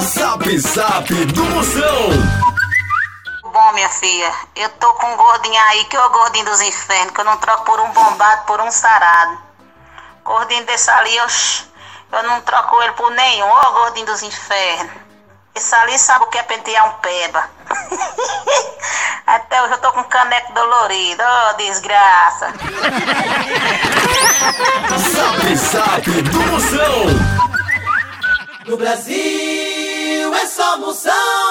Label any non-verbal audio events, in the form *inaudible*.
Zap Zap do Moção. Bom, minha filha, eu tô com um gordinho aí, que é o gordinho dos infernos, que eu não troco por um bombado, por um sarado. Gordinho desse ali, eu, eu não troco ele por nenhum, ó gordinho dos infernos. Esse ali sabe o que é pentear um peba. *laughs* Até hoje eu tô com caneco dolorido, ó desgraça. Zap Zap do Moção. No Brasil é só moção.